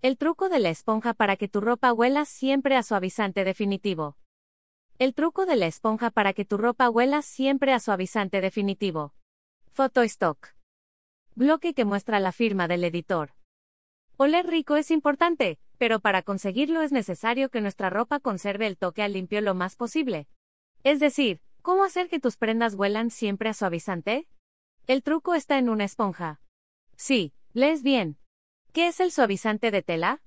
El truco de la esponja para que tu ropa huela siempre a suavizante definitivo. El truco de la esponja para que tu ropa huela siempre a suavizante definitivo. Photo Stock. Bloque que muestra la firma del editor. Oler rico es importante, pero para conseguirlo es necesario que nuestra ropa conserve el toque al limpio lo más posible. Es decir, ¿cómo hacer que tus prendas huelan siempre a suavizante? El truco está en una esponja. Sí, lees bien, ¿Qué es el suavizante de tela?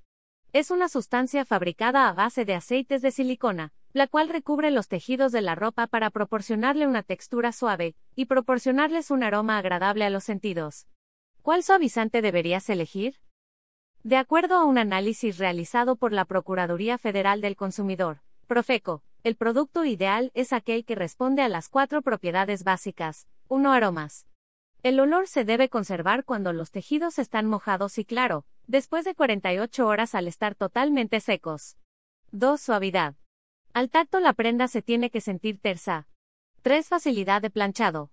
Es una sustancia fabricada a base de aceites de silicona, la cual recubre los tejidos de la ropa para proporcionarle una textura suave y proporcionarles un aroma agradable a los sentidos. ¿Cuál suavizante deberías elegir? De acuerdo a un análisis realizado por la Procuraduría Federal del Consumidor, Profeco, el producto ideal es aquel que responde a las cuatro propiedades básicas. 1. Aromas. El olor se debe conservar cuando los tejidos están mojados y claro, después de 48 horas al estar totalmente secos. 2. Suavidad. Al tacto la prenda se tiene que sentir tersa. 3. Facilidad de planchado.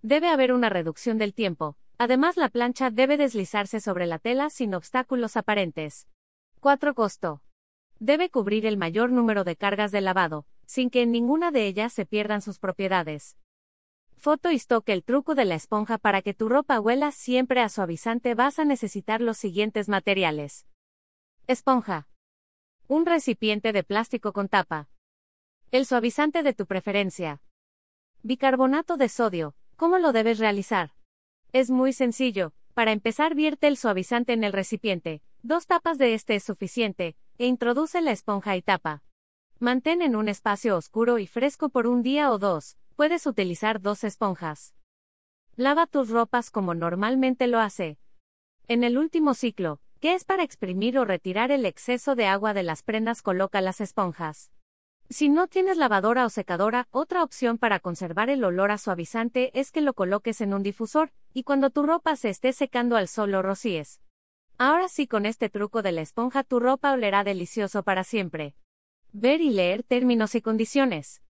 Debe haber una reducción del tiempo, además la plancha debe deslizarse sobre la tela sin obstáculos aparentes. 4. Costo. Debe cubrir el mayor número de cargas de lavado, sin que en ninguna de ellas se pierdan sus propiedades. Foto y stock El truco de la esponja para que tu ropa huela siempre a suavizante vas a necesitar los siguientes materiales. Esponja. Un recipiente de plástico con tapa. El suavizante de tu preferencia. Bicarbonato de sodio. ¿Cómo lo debes realizar? Es muy sencillo. Para empezar vierte el suavizante en el recipiente. Dos tapas de este es suficiente, e introduce la esponja y tapa. Mantén en un espacio oscuro y fresco por un día o dos, Puedes utilizar dos esponjas. Lava tus ropas como normalmente lo hace. En el último ciclo, que es para exprimir o retirar el exceso de agua de las prendas, coloca las esponjas. Si no tienes lavadora o secadora, otra opción para conservar el olor a suavizante es que lo coloques en un difusor, y cuando tu ropa se esté secando al sol lo rocíes. Ahora sí, con este truco de la esponja tu ropa olerá delicioso para siempre. Ver y leer términos y condiciones.